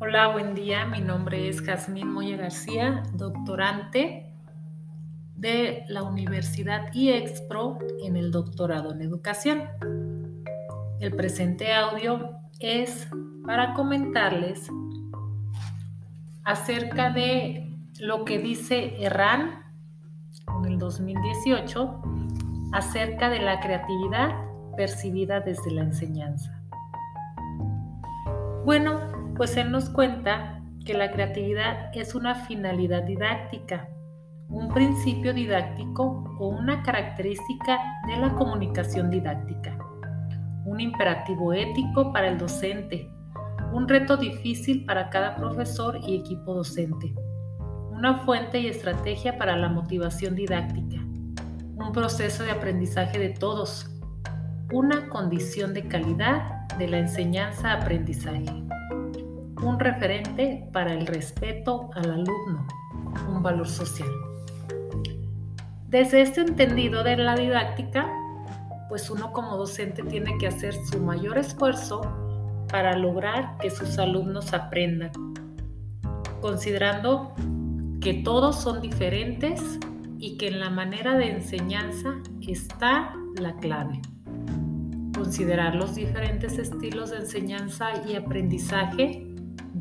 Hola, buen día. Mi nombre es Jazmín Moya García, doctorante de la Universidad IEXPRO en el doctorado en educación. El presente audio es para comentarles acerca de lo que dice Erran en el 2018 acerca de la creatividad percibida desde la enseñanza. Bueno, pues él nos cuenta que la creatividad es una finalidad didáctica, un principio didáctico o una característica de la comunicación didáctica, un imperativo ético para el docente, un reto difícil para cada profesor y equipo docente, una fuente y estrategia para la motivación didáctica, un proceso de aprendizaje de todos, una condición de calidad de la enseñanza-aprendizaje un referente para el respeto al alumno, un valor social. Desde este entendido de la didáctica, pues uno como docente tiene que hacer su mayor esfuerzo para lograr que sus alumnos aprendan, considerando que todos son diferentes y que en la manera de enseñanza está la clave. Considerar los diferentes estilos de enseñanza y aprendizaje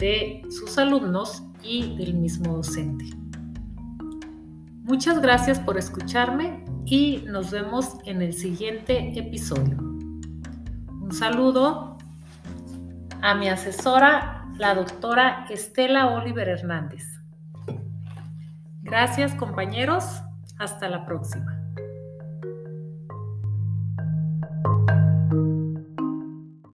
de sus alumnos y del mismo docente. Muchas gracias por escucharme y nos vemos en el siguiente episodio. Un saludo a mi asesora, la doctora Estela Oliver Hernández. Gracias compañeros, hasta la próxima.